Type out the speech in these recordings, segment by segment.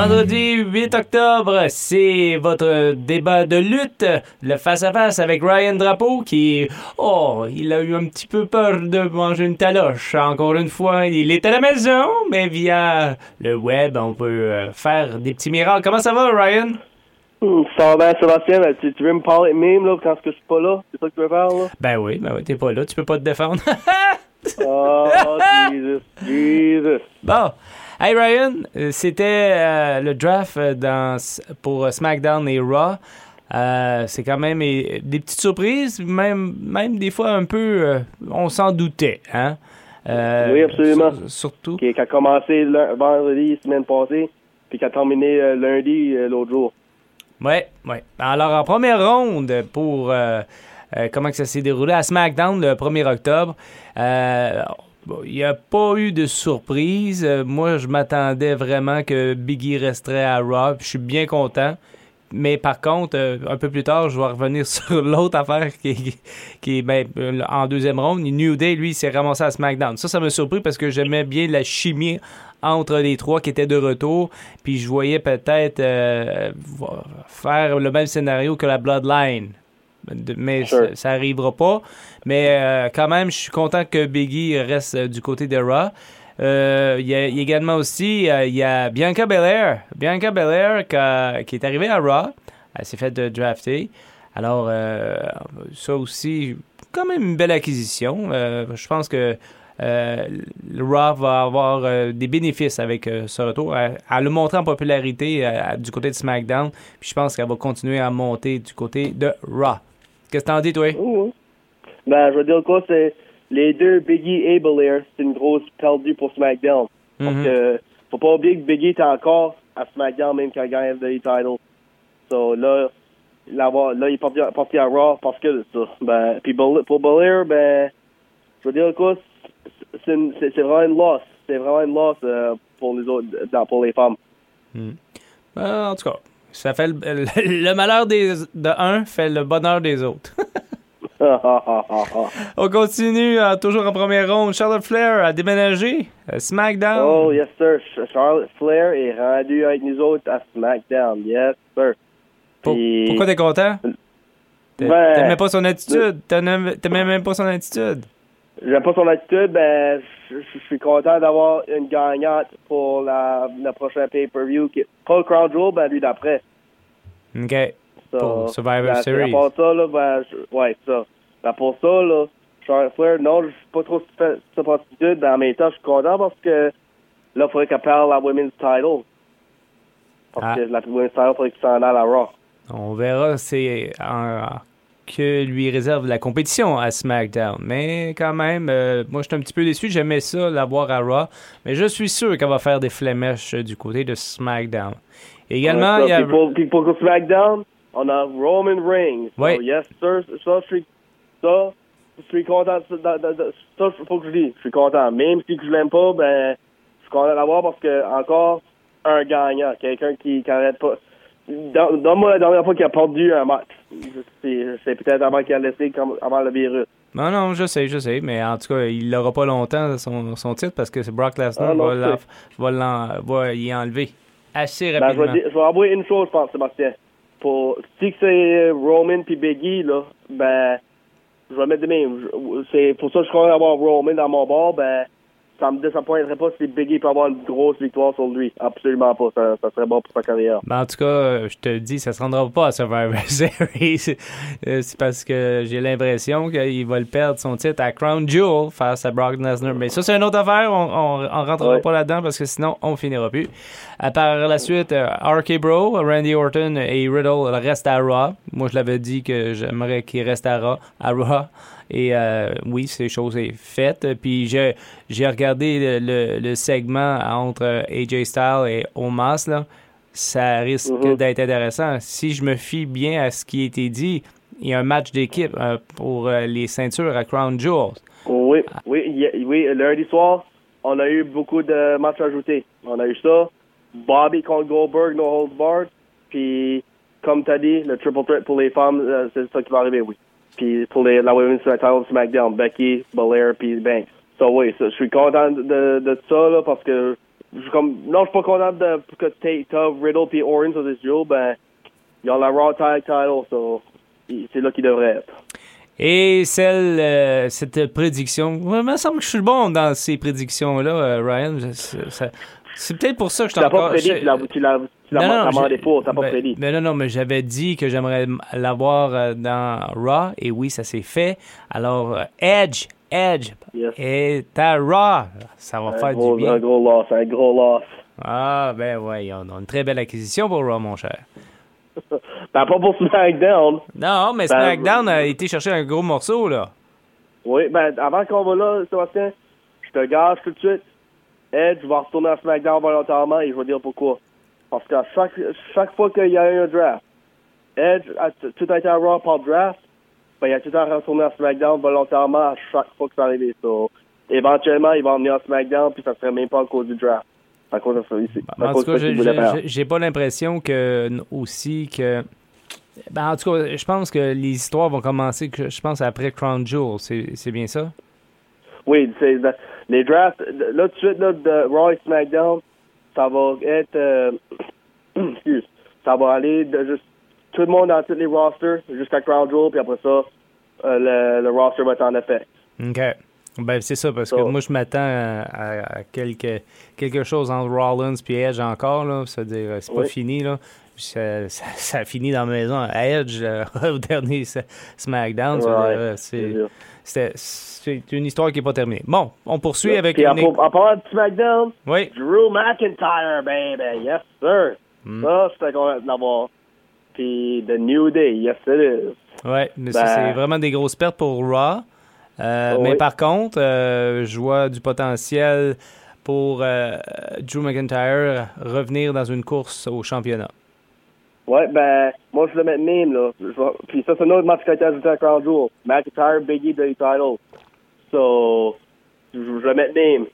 Vendredi 8 octobre, c'est votre débat de lutte, le face-à-face avec Ryan Drapeau qui, oh, il a eu un petit peu peur de manger une taloche. Encore une fois, il est à la maison, mais via le web, on peut euh, faire des petits miracles. Comment ça va, Ryan? Ça va bien, Sébastien, ben, tu, tu veux me parler de même, là, quand je suis pas là? C'est ça que tu veux faire, là? Ben oui, ben oui, t'es pas là, tu peux pas te défendre. Oh, Jesus, Jesus. Bon. Hey Ryan, euh, c'était euh, le draft euh, dans, pour SmackDown et Raw. Euh, c'est quand même des petites surprises, même, même des fois un peu, euh, on s'en doutait. Hein? Oui, absolument. sur- surtout. Qui, qui a commencé vendredi, semaine passée, puis qui a terminé lundi, l'autre jour. Ouais, ouais. Alors, en première ronde, pour euh, comment que ça s'est déroulé à SmackDown le 1er octobre, euh, bon, il n'y a pas eu de surprise. Euh, moi, je m'attendais vraiment que Biggie resterait à Raw. Je suis bien content. Mais par contre, euh, un peu plus tard, je vais revenir sur l'autre affaire qui, qui est ben, euh, en deuxième ronde. New Day, lui, s'est ramassé à SmackDown. Ça, ça m'a surpris parce que j'aimais bien la chimie entre les trois qui étaient de retour. Puis je voyais peut-être faire le même scénario que la Bloodline. Mais Sure. ça, ça arrivera pas. Mais euh, quand même, je suis content que Biggie reste euh, du côté de Raw. Euh, Il y, a il y a également aussi il y a Bianca Belair. Bianca Belair qui, a- qui est arrivée à Raw. Elle s'est faite de drafter. Alors, ça aussi, quand même une belle acquisition. Je pense que le Raw va avoir des bénéfices avec ce retour. Elle, elle a montré en popularité du côté de SmackDown. Puis je pense qu'elle va continuer à monter du côté de Raw. Qu'est-ce que t'en dis, toi? Ben, je veux dire quoi, c'est les deux Biggie et Belair, c'est une grosse perdue pour SmackDown. Parce Mhm. que faut pas oublier que Biggie est encore à SmackDown même quand il gagne le title. So là, l'avoir- là il est parti, parti à Raw parce que de ça. Ben, puis pour Belair, ben, je veux dire quoi, c'est vraiment une loss. C'est vraiment une loss euh, pour les autres, dans- pour les femmes. Euh, en tout cas, ça fait le, le malheur des, de un fait le bonheur des autres. On continue euh, toujours en première ronde. Charlotte Flair a déménagé. euh, SmackDown. oh, yes, sir. Ch- Charlotte Flair est rendu avec nous autres à SmackDown. Yes, sir. Pour- pourquoi t'es content? Ben, T'aimais pas son attitude. T'aimais même pas son attitude. J'aime pas son attitude, ben, je suis content d'avoir une gagnante pour la, le prochain pay-per-view. qui- Pas le Crown Jewel, ben, lui d'après. OK. So, Pour Survivor ben, Series. Part ça, là, ben, je- ouais, ça. Ben, pour ça, là, Flair, non, je suis pas trop cette attitude, ben, en même temps, je suis content parce que, là, il faudrait qu'elle parle la Women's Title. Parce Ah. que la Women's Title, il faudrait qu'il s'en aille à Raw. On verra c'est en- que lui réserve la compétition à SmackDown. Mais quand même, euh, moi, je suis un petit peu déçu. J'aimais ça, l'avoir à Raw. Mais je suis sûr qu'elle va faire des flémèches euh, du côté de SmackDown. Également, il y a... Puis pour SmackDown, on a Roman Reigns. So, Ouais. yes, sir. Ça, je suis, content. Ça, ça, faut que je dise. Je suis content. Même si je l'aime pas, ben, je suis content d'avoir parce que, encore, un gagnant. Quelqu'un qui n'arrête pas. Donne-moi la dernière fois qu'il a perdu un match. C'est peut-être avant qu'il a laissé comme, avant le virus. Non, non, je sais, je sais. Mais en tout cas, il l'aura pas longtemps, son, son titre, parce que c'est Brock Lesnar Ah, non, va, va, y enlever assez Ben, je, rapidement. vais je vais avouer une chose, je pense, Sébastien. Pour, si c'est Roman puis Biggie, là, ben, je vais mettre de même. Je- C'est pour ça que je crois avoir Roman dans mon bord, ben, ça me disappointerait pas si Biggie peut avoir une grosse victoire sur lui. Absolument pas. Ça, ça serait bon pour sa carrière. Ben, en tout cas, euh, je te dis, ça se rendra pas à Survivor Series. Euh, c'est parce que j'ai l'impression qu'il va le perdre son titre à Crown Jewel face à Brock Lesnar. Mais ça, c'est une autre affaire. On, on, on rentrera Ouais. pas là-dedans parce que sinon, on finira plus. À par la suite, euh, RK Bro, Randy Orton et Riddle restent à Raw. Moi, je l'avais dit que j'aimerais qu'il reste à Raw. À Raw. Et euh, oui, ces choses est faites. Puis j'ai j'ai regardé le, le- le segment entre AJ Styles et Omas là. Ça risque Mhm. d'être intéressant. Si je me fie bien à ce qui a été dit, il y a un match d'équipe euh, pour euh, les ceintures à Crown Jewels. Oui, oui, y- oui, lundi soir, on a eu beaucoup de matchs ajoutés. On a eu ça, Bobby contre Goldberg, no holds barred, puis comme tu as dit, le triple threat pour les femmes, euh, c'est ça qui va arriver, oui. Puis pour les, la Women's Title SmackDown, Becky, Belair, puis Banks. So oui, je suis content de, de ça, là, parce que je comme, non, je suis pas content de, que Tate, Tubb, Riddle, puis Orange sur ce duo, ben, ils ont la Raw Tag Title, so, c'est là qu'ils devraient être. Et celle, euh, cette prédiction, il me semble que je suis bon dans ces prédictions-là, euh, Ryan. Ça- C'est peut-être pour ça que je Tu suis l'as pas prédit, tu l'as, tu tu j'ai- pour, pas ben, prédit. ben non, non, mais j'avais dit que j'aimerais l'avoir euh, dans Raw, et oui, ça s'est fait. Alors, euh, Edge, Edge Yes. est à Raw. Ça va Un faire gros, du bien. un gros loss, un gros loss. Ah, ben ouais, on a une très belle acquisition pour Raw, mon cher. Ben, pas pour SmackDown. Non, mais Ben, SmackDown a été chercher un gros morceau, là. Oui, ben, avant qu'on va là, Sébastien, je te gage tout de suite. Edge va retourner à SmackDown volontairement et je vais dire pourquoi. Parce qu'à chaque, chaque fois qu'il y a eu un draft, Edge a tout a été à Raw par draft, ben, il a tout le temps retourné à SmackDown volontairement à chaque fois que ça arrivait. So, éventuellement, il va emmener à SmackDown puis ça serait même pas à cause du draft. À cause de ça ici. En tout cas, j'ai- pas l'impression que aussi que. Ben, en tout cas, je pense que les histoires vont commencer, que, je pense, après Crown Jewel. C'est bien ça? Oui, c'est les drafts. Là, tout de suite, là, de et SmackDown, ça va être. euh, excuse. Ça va aller de juste tout le monde dans tous les rosters jusqu'à Crown Jewel, puis après ça, euh, le, le roster va être en effet. OK. Ben, c'est ça, parce que moi, je m'attends à, à- à quelque, quelque chose entre Rollins et Edge encore, là. C'est-à-dire, c'est pas Oui. fini, là. Ça, ça, ça a fini dans la maison à Edge euh, au dernier SmackDown. Ouais, euh, c'est c'est c'est une histoire qui n'est pas terminée. Bon, on poursuit avec Puis une... en parlant de SmackDown, Oui. Drew McIntyre, baby, yes sir. Hmm. Ça, c'était content de l'avoir. Puis The New Day, yes it is. Ouais, mais ça, Ben- c'est vraiment des grosses pertes pour Raw. Euh, Oh mais oui. par contre, euh, je vois du potentiel pour euh, Drew McIntyre revenir dans une course au championnat. Ouais, ben, moi, je le mets même, là. Puis ça, c'est un autre match qui a été ajouté à Crown. McIntyre, Biggie, the title. So, je le mets même.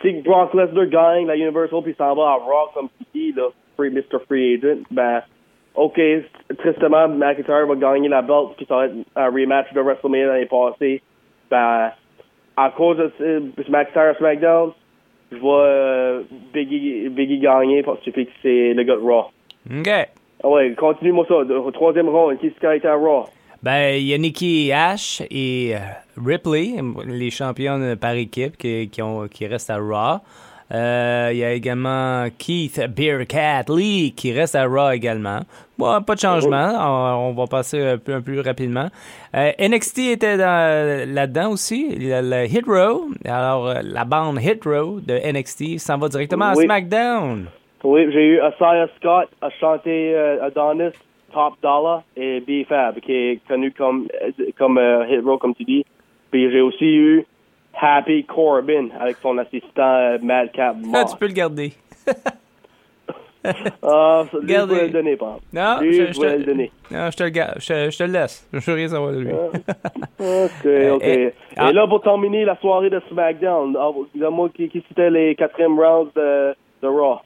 Si Brock Lesnar gagne la Universal puis s'en va à Raw comme tu dis, là, free, Mr. Free Agent, ben, OK, tristement, McIntyre va gagner la belt puis ça va être un rematch de WrestleMania l'année passée. Ben, à cause de McIntyre SmackDown, je vois euh, Biggie, Biggie gagner parce que c'est le gars de Raw. OK. Ah ouais, continue-moi ça. Au troisième round, qui a été à Raw? Ben, il y a Nikki Ash et euh, Ripley, les championnes par équipe qui, qui, ont, qui restent à Raw. Euh, Il y a également Keith Bearcat Lee qui reste à Raw également. Bon, pas de changement. On, on va passer un peu, un peu plus rapidement. Euh, NXT était dans- là-dedans aussi. Il y a le Hit Row. Alors, la bande Hit Row de NXT s'en va directement à. SmackDown. Oui, j'ai eu Asaya Scott à chanter euh, Adonis, Top Dollar et B-Fab, qui est connu comme, euh, comme euh, Hit Row, comme tu dis. Puis j'ai aussi eu Happy Corbin avec son assistant euh, Madcap Ah, Moss. tu peux le garder. Ah, lui, je voulais le donner, pas. Non, Lui, je- je je voulais te- le donner. Non, je te le, ga- je, je te le laisse. Je veux rien savoir de lui. OK, OK. eh, Et, ah. là, pour terminer la soirée de SmackDown, ah, dis-moi qui, qui c'était les quatrièmes rounds de, de Raw?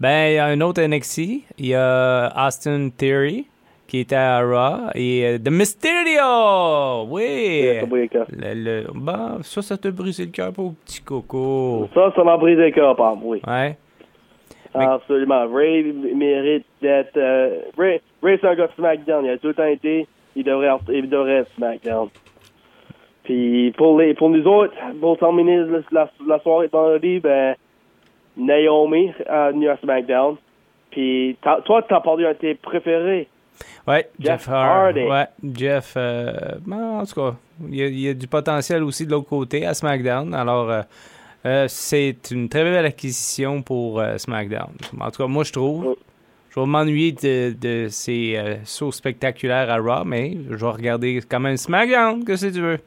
Ben, il y a un autre NXT. Il y a Austin Theory qui était à Raw et euh, The Mysterio. Oui. Ça, le. Le, le- ça, ça t'a brisé le cœur, pauvre petit coco. Ça, ça m'a brisé le cœur, par oui. Ouais. Absolument. Ray mérite d'être. euh, Ray, Ray c'est un gars de SmackDown. Il a tout le temps été. Il devrait, il devrait être SmackDown. Puis pour, les, pour nous autres, pour terminer la, la, la soirée de vendredi, ben, Naomi a venu à SmackDown. Puis toi, t'as parlé un de tes préférés? Ouais, Jeff, Jeff Hardy. Ouais, Jeff. euh, ben, en tout cas, il y, a, il y a du potentiel aussi de l'autre côté à SmackDown. Alors, euh, euh, c'est une très belle acquisition pour euh, SmackDown. En tout cas, moi, je trouve. Je vais m'ennuyer de, de ces euh, sauts spectaculaires à Raw, mais je vais regarder quand même SmackDown, que si tu veux.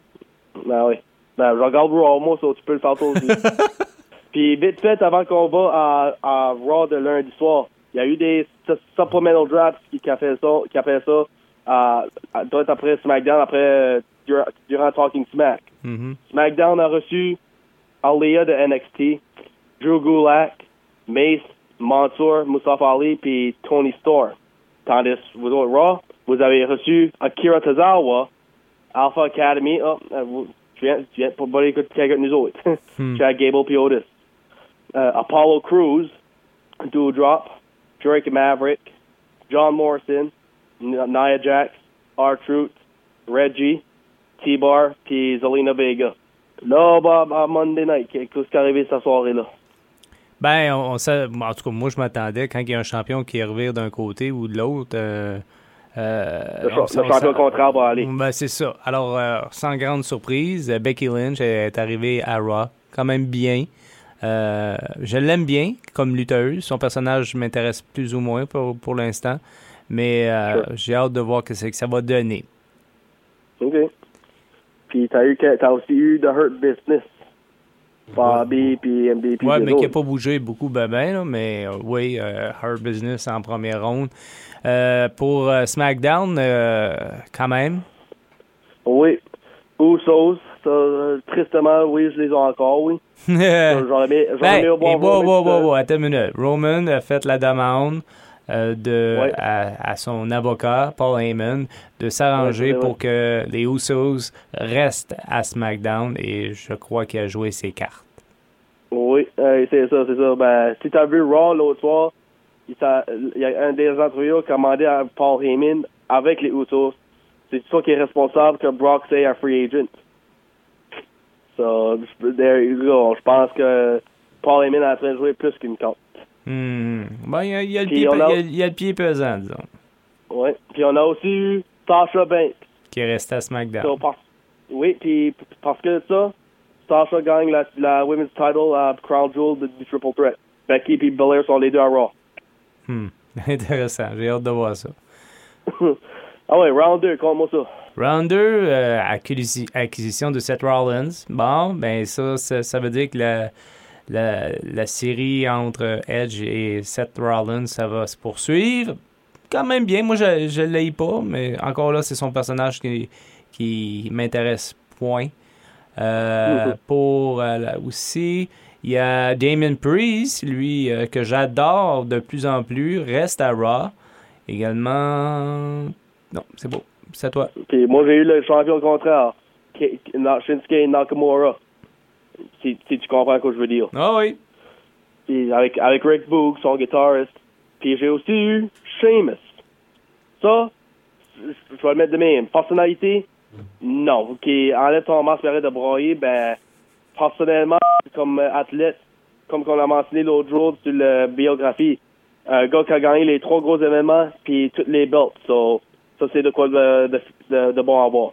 Ben oui. Ben, je regarde Raw, moi, ça, tu peux le faire toi aussi. Puis vite fait, avant le combat à, à Raw de lundi soir, il y a eu des su- supplemental drafts qui, qui a fait ça, qui a fait ça à, après SmackDown, après euh, durant, durant Talking Smack. Mhm. SmackDown a reçu Aliyah de NXT, Drew Gulak, Mace, Mansour, Mustafa Ali, puis Tony Storm. Tandis, vous autres Raw, vous avez reçu Akira Tozawa, Alpha Academy. Oh, euh, vous- tu viens, tu viens pour pas écouter quelqu'un de nous autres. Tu as Gable puis Otis. Euh, Apollo Crews, Doudrop, Drake Maverick, John Morrison, Nia Jax, R-Truth, Reggie, T-Bar, puis Zelina Vega. Là, bah, Monday Night, qu'est-ce qui est arrivé cette soirée-là? Ben, on, on sait- en tout cas, moi, je m'attendais quand il y a un champion qui revire d'un côté ou de l'autre. euh, euh, Le, on- le on- champion ça- contraire va aller. Ben, c'est ça. Alors, euh, sans grande surprise, Becky Lynch est arrivée à Raw, quand même bien. Euh, je l'aime bien comme lutteuse. Son personnage m'intéresse plus ou moins pour, pour l'instant. Mais euh, Sure. j'ai hâte de voir que, c'est que ça va donner. OK. Puis t'as eu t'as aussi eu The Hurt Business. Bobby puis MVP. Ouais, les mais qui n'a pas bougé beaucoup, ben, ben, là, mais euh, oui, euh, Hard Business en première ronde. Pour SmackDown, quand même. Oui. Usos, ça, euh, tristement, oui, je les ai encore, oui. aimé, j'aurais aimé et voir wow, Roman, wow, wow, attends une minute. Roman a fait la demande euh, de, Ouais. à, à son avocat, Paul Heyman, de s'arranger Ouais, c'est pour que les Usos restent à SmackDown et je crois qu'il a joué ses cartes. Oui, euh, c'est ça, c'est ça. Ben, si t'as vu Raw l'autre soir, il, y a un des entrevues qui a demandé à Paul Heyman avec les Usos. C'est toi qui est responsable que Brock say un free agent? So, there you go. Je pense que Paul Heyman est en train de jouer plus qu'une carte. Hmm. Ben, il y a, il y a le pied, a- il y a- il y a le pied pesant, disons, Oui. Puis on a aussi eu Sasha Banks. qui est resté à SmackDown. So, par- oui, puis parce que ça, Sasha gagne la, la Women's Title à Crown Jewel de- du Triple Threat. Becky et Belair sont les deux à Raw. Hmm. Intéressant. J'ai hâte de voir ça. ah ouais, round 2, compte-moi ça. Round 2, euh, acquisi- acquisition de Seth Rollins. Bon, ben ça, ça, ça veut dire que la, la, la série entre Edge et Seth Rollins, ça va se poursuivre. Quand même bien. Moi, je ne l'ai pas, mais encore là, c'est son personnage qui, qui m'intéresse point. Euh, Mhm. Pour euh, la- aussi, il y a Damon Priest, lui, que j'adore de plus en plus, reste à Raw. Également. Non, c'est beau. C'est à toi. Puis moi, j'ai eu le champion contraire, K- Shinsuke Nakamura. Si, si tu comprends ce que je veux dire. Ah oui. Puis avec, avec Rick Boog, son guitariste. Puis j'ai aussi eu Sheamus. Ça, je vais le mettre de même. Personnalité, non. Qui enlève ton masque de broyer, ben, personnellement, comme athlète, comme qu'on a mentionné l'autre jour sur la biographie, un gars qui a gagné les trois gros événements puis toutes les belts. So, ça, c'est de quoi de, de, de, bon à voir.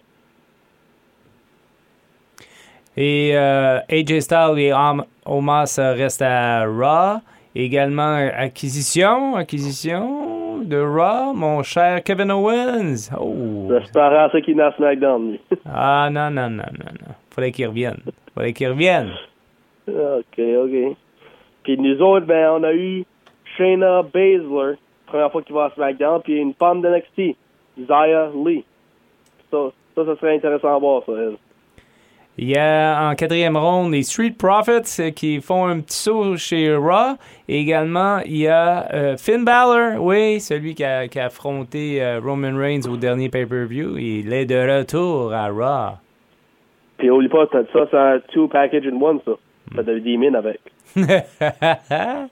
Et euh, AJ Styles et Om- Omos euh, restent à Raw. Également, acquisition, acquisition de Raw, mon cher Kevin Owens. Oh. J'espère à ceux qui naissent SmackDown, lui. Ah non, non, non, non, non. Fallait qu'il revienne. Fallait qu'il revienne. OK, OK. Puis nous autres, ben, on a eu Shayna Baszler, première fois qu'il va à SmackDown, puis une femme de NXT, Zaya Lee. Ça, ça, ça serait intéressant à voir, ça. elle. Il y a en quatrième ronde les Street Profits euh, qui font un petit saut chez Raw. Et également, il y a euh, Finn Balor, oui, celui qui a, qui a affronté euh, Roman Reigns au dernier pay-per-view. Il est de retour à Raw. Puis oublie pas, ça, c'est un two package in one, ça. Ça devait 10 000 avec.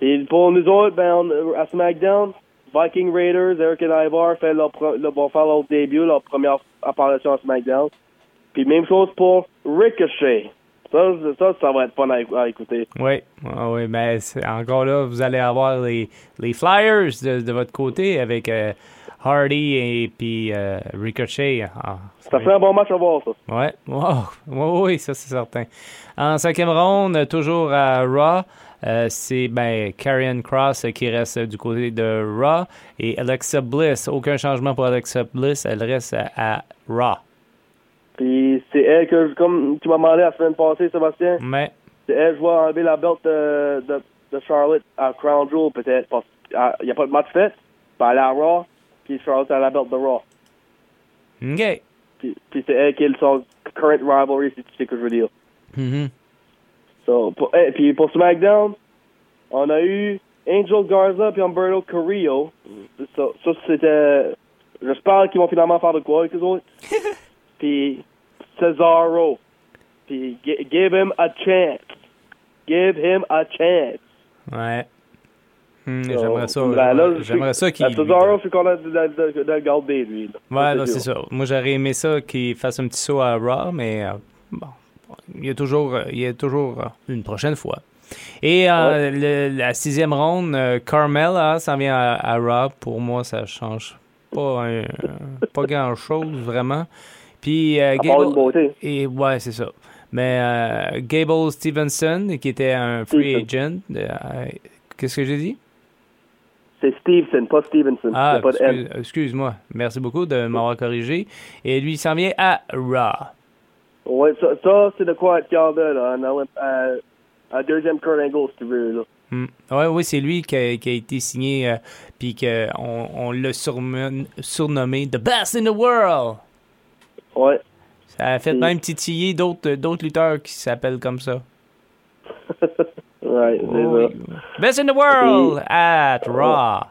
Et pour nous autres, ben, on- à SmackDown, Viking Raiders, Eric et Ivar fait leur, leur- vont faire leur début, leur première apparition à SmackDown. Puis même chose pour Ricochet. Ça, ça, ça va être fun à, écouter. oui, ah oui, mais encore là, vous allez avoir les, Flyers de, de votre côté avec euh, Hardy et puis euh, Ricochet. Ah, Ça fait un bon match à voir, ça. Ouais, wow. Oui, ça c'est certain. En cinquième ronde, toujours à Raw, euh, c'est ben, Karrion Cross euh, qui reste du côté de Raw et Alexa Bliss. Aucun changement pour Alexa Bliss, elle reste à, à Raw. Puis c'est elle que, je- comme tu m'as demandé la semaine passée, Sébastien, Mais, c'est elle, je vais enlever la belt de, de, de Charlotte à Crown Jewel, peut-être, parce qu'il n'y a pas de match fait. Puis elle est à Raw, puis Charlotte a la belt de Raw. OK. Puis, puis c'est elle qui est son current rivalry, si tu sais ce que je veux dire. Mhm. So, pour, eh, puis pour SmackDown, on a eu Angel Garza puis Humberto Carrillo. Ça, ça c'était... J'espère qu'ils vont finalement faire de quoi avec les autres. puis Cesaro. Puis give him a chance. Give him a chance. Ouais. Hmm, j'aimerais ça. ben là, j'aimerais- ça qu'il. Cesaro, je suis content de, de, de, de le garder, lui. là. Ouais, là, sûr. c'est ça. Moi, j'aurais aimé ça qu'il fasse un petit saut à Raw, mais euh, bon, il y a toujours, euh, il y a toujours euh, une prochaine fois. Et euh, le- la sixième ronde, euh, Carmella s'en vient à, à Raw. Pour moi, ça change pas, un- pas grand-chose, vraiment. Puis, euh, À part Gable- une beauté. et ouais, c'est ça. Mais euh, Gable Stevenson, qui était un free Stevenson. agent, qu'est-ce que j'ai dit? C'est Stevenson, pas Stevenson. Ah, excuse- excuse-moi. Merci beaucoup de m'avoir corrigé. Et lui, il s'en vient à Raw. Ouais, ça, ça c'est de quoi être de, là. Un, deuxième Kurt Angle, si tu veux, là. Hmm. Ouais, oui, c'est lui qui a, qui a été signé, euh, puis qu'on on l'a surnom- surnommé The Best in the World. Ouais. Ça a fait même titiller d'autres d'autres lutteurs qui s'appellent comme ça. Ouais, c'est Oui. Best in the World at Raw. ça.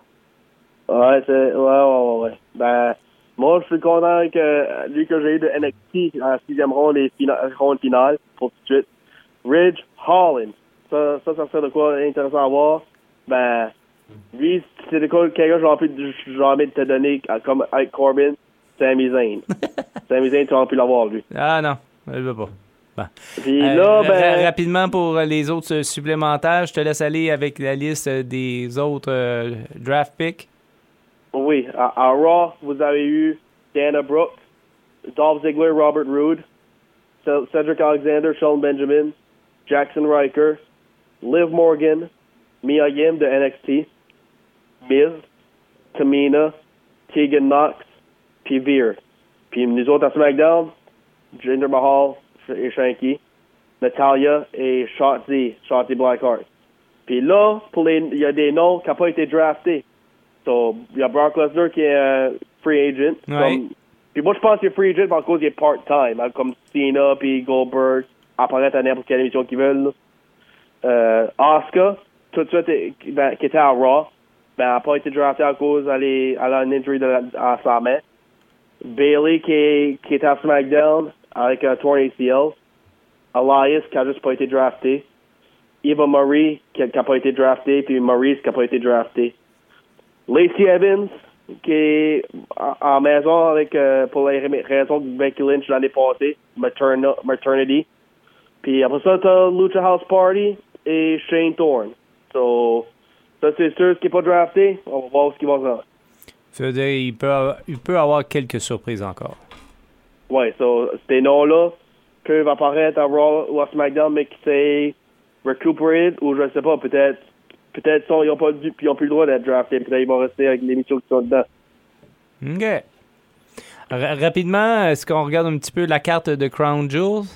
Ouais, c'est, ouais, ouais, ouais. Ben, moi, je suis content que lui que j'ai eu de NXT en sixième ronde et fina- ronde finale, pour tout de suite. Ridge Holland. Ça, ça, ça serait de quoi intéressant à voir. Ben, lui, c'est de quoi quelqu'un que j'ai envie, envie de te donner, comme avec Corbin, Sami Zayn. Sami Zayn, tu as pu l'avoir, lui. Ah non, je veux pas. Euh, là, ben... rapidement pour euh, les autres euh, supplémentaires, je te laisse aller avec la liste des autres euh, draft picks. Oui, à, à Raw, vous avez eu Dana Brooke, Dolph Ziggler, Robert Roode, Cedric Alexander, Sean Benjamin, Jackson Riker, Liv Morgan, Mia Yim de NXT, Miz, Tamina, Tegan Knox, puis Veer. Puis nous autres à SmackDown, Jinder Mahal et Shanky, Natalia et Shotzi, Shotzi Blackheart. Puis là, pour les, il y a des noms qui n'ont pas été draftés. So, il y a Brock Lesnar qui est euh, free agent. Ouais. Comme- puis moi, je pense qu'il est free agent parce qu'il est part-time. hein, comme Cena puis Goldberg apparaître à n'importe quelle émission qu'ils veulent. Euh, Asuka, tout de suite, ben, qui était à Raw, ben, n'a pas été drafté à cause elle, est, elle a une injury de la- à sa main. Bailey qui, est, qui était à SmackDown avec un torn ACL. Elias qui a juste pas été drafté. Eva Marie qui n'a pas été drafté, puis Maurice qui n'a pas été drafté. Lacey Evans, qui est en, maison avec, euh, pour les raisons de Becky Lynch l'année passée, materna- maternity. Puis après ça, t'as Lucha House Party et Shane Thorne. So, ça c'est sûr, ce qui n'est pas drafté, on va voir ce qui va se. Ça veut peut, avoir- il peut avoir quelques surprises encore. Ouais, so, ces noms-là peuvent apparaître à Raw ou à SmackDown, mais qui s'est recuperated, ou je sais pas, peut-être, peut-être ils n'ont pas dû, puis ils n'ont plus le droit d'être draftés, peut-être ils vont rester avec l'émission qui sont dedans. OK. Ra- rapidement, est-ce qu'on regarde un petit peu la carte de Crown Jewels?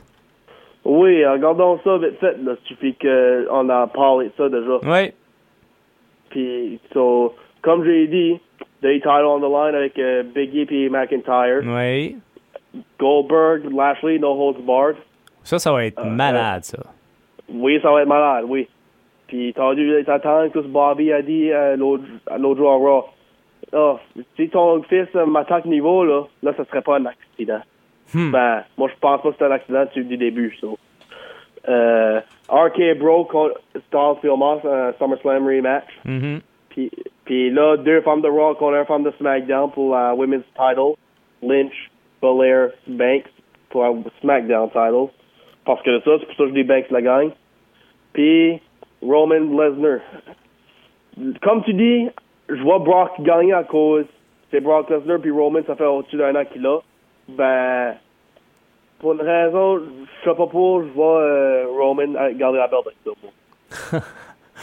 Oui, regardons ça vite fait, là, suffit qu'on a parlé de ça déjà. Oui. Puis, so, comme j'ai dit, des titles on the line avec euh, Biggie et McIntyre. Oui. Goldberg, Lashley, no holds barred. Ça, ça va être Euh, malade, ça. Oui, ça va être malade, oui. Puis t'as dû t'attendre que ce Bobby a dit euh, l'autre jour à Raw. Oh, si ton fils euh, m'attaque niveau, là, là, ça serait pas un accident. Hmm. Ben, moi, je pense pas que c'est un accident du début, ça. Euh, RK Bro contre Styles un SummerSlam rematch. Mhm. Puis, puis là, deux femmes de Raw contre une femme de SmackDown pour la Women's title. Lynch, Belair, Banks pour la SmackDown title. Parce que ça, c'est pour ça que je dis Banks la gagne. Puis Roman Lesnar. Comme tu dis, je vois Brock gagner à cause c'est Brock Lesnar puis Roman, ça fait au-dessus d'un an qu'il a. Ben, pour une raison, je sais pas pour, je vois euh, Roman garder la belle.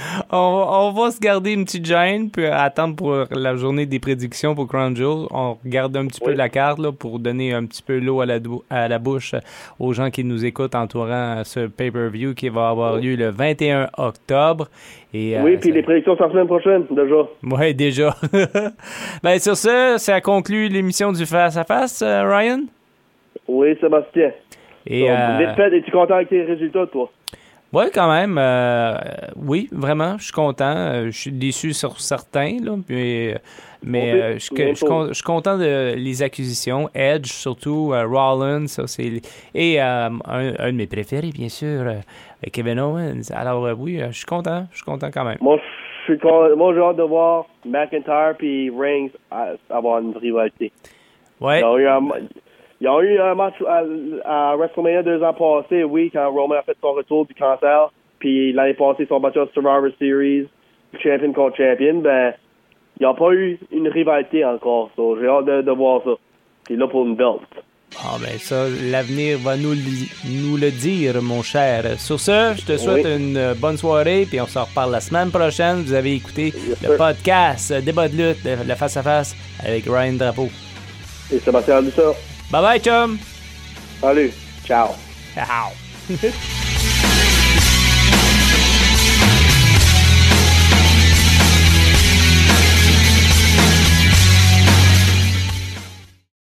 on, on va se garder une petite gêne, puis attendre pour la journée des prédictions pour Crown Jewel. On regarde un petit peu Oui. la carte là, pour donner un petit peu l'eau à la, dou- à la bouche aux gens qui nous écoutent entourant ce pay-per-view qui va avoir lieu le 21 octobre. Et, Oui, euh, puis ça- les prédictions sont la semaine prochaine, déjà. Ouais, déjà. ben, sur ce, ça conclut l'émission du Face à Face, euh, Ryan. Oui, Sébastien. Et, Donc, euh, Vite fait, es-tu content avec tes résultats, toi? Ouais, quand même. euh, oui, vraiment, je suis content. Euh, Je suis déçu sur certains, là, puis, mais euh, fait je suis- je je content de les acquisitions. Edge, surtout, euh, Rollins, ça, c'est... Et un, un de mes préférés, bien sûr, Kevin Owens. Alors, oui, je suis content. Je suis content quand même. Moi, je suis con- moi, j'ai hâte de voir McIntyre puis Reigns avoir une rivalité. Ouais. Un, ils ont eu un match à, à WrestleMania deux ans passés, oui, quand Roman a fait son retour du cancer. Puis l'année passée, ils sont battus à Survivor Series, champion contre champion. Ben, ils n'ont pas eu une rivalité encore. So, j'ai hâte de, de voir ça. C'est là pour une belt. Ah ben ça, l'avenir va nous, le- nous le dire, mon cher. Sur ce, je te souhaite Oui. une bonne soirée, puis on se reparle la semaine prochaine. Vous avez écouté Yes, le sir. podcast Débat de lutte, le face-à-face avec Ryan Drapeau. Et Sébastien ça. Bye bye, chum! Salut. Ciao. Ciao!